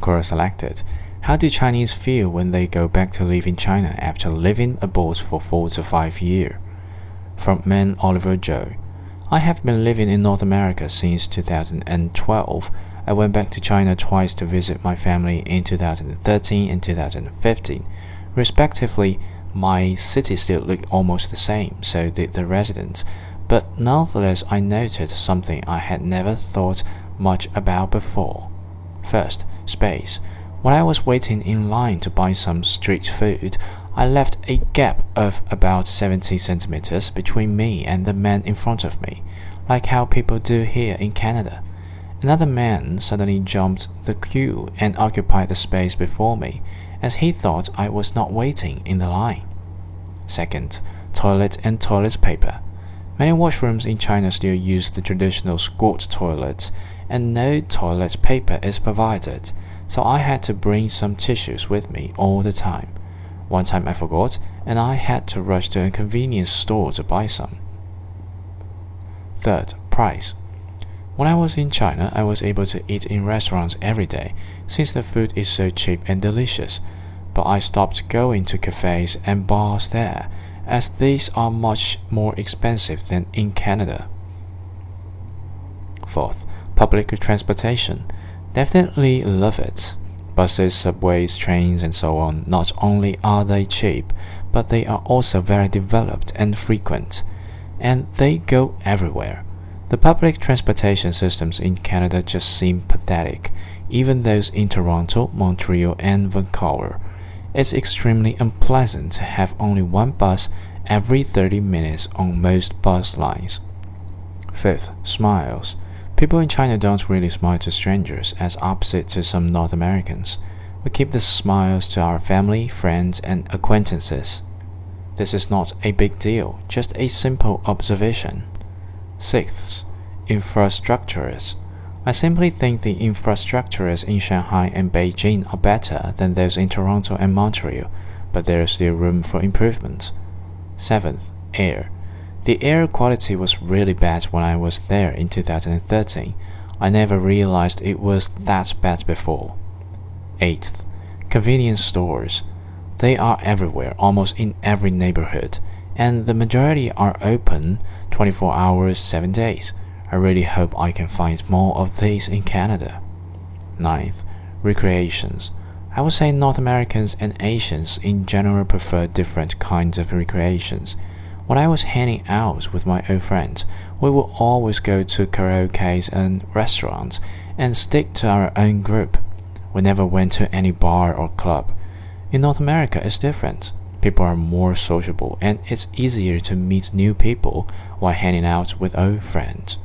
Quora selected. How do Chinese feel when they go back to live in China after living abroad for four to five years? From Man Oliver Joe. I have been living in North America since 2012. I went back to China twice to visit my family in 2013 and 2015. Respectively, my city still looked almost the same, so did the residents. But nonetheless, I noted something I had never thought much about before. First, space. When I was waiting in line to buy some street food, I left a gap of about 70 centimeters between me and the man in front of me, like how people do here in Canada. Another man suddenly jumped the queue and occupied the space before me, as he thought I was not waiting in the line. Second, toilet and toilet paper. Many washrooms in China still use the traditional squat toilets, and no toilet paper is provided, so I had to bring some tissues with me all the time. One time I forgot, and I had to rush to a convenience store to buy some. Third, price. When I was in China, I was able to eat in restaurants every day since the food is so cheap and delicious. But I stopped going to cafes and bars there, as these are much more expensive than in Canada. Fourth, public transportation. Definitely love it buses, subways, trains, and so on, not only are they cheap, but they are also very developed and frequent, and they go everywhere. The public transportation systems in Canada just seem pathetic, even those in Toronto, Montreal, and Vancouver. It's extremely unpleasant to have only one bus every 30 minutes on most bus lines. Fifth, smiles. People in China don't really smile to strangers, as opposite to some North Americans. We keep the smiles to our family, friends, and acquaintances. This is not a big deal, just a simple observation. Sixth, infrastructures. I simply think the infrastructures in Shanghai and Beijing are better than those in Toronto and Montreal, but there is still room for improvement. Seventh, air. The air quality was really bad when I was there in 2013. I never realized it was that bad before. 8th. Convenience stores. They are everywhere, almost in every neighborhood, and the majority are open 24 hours, 7 days. I really hope I can find more of these in Canada. 9th. Recreations. I would say North Americans and Asians in general prefer different kinds of recreations. When I was hanging out with my old friends, we would always go to karaoke and restaurants and stick to our own group. We never went to any bar or club. In North America, it's different. People are more sociable and it's easier to meet new people while hanging out with old friends.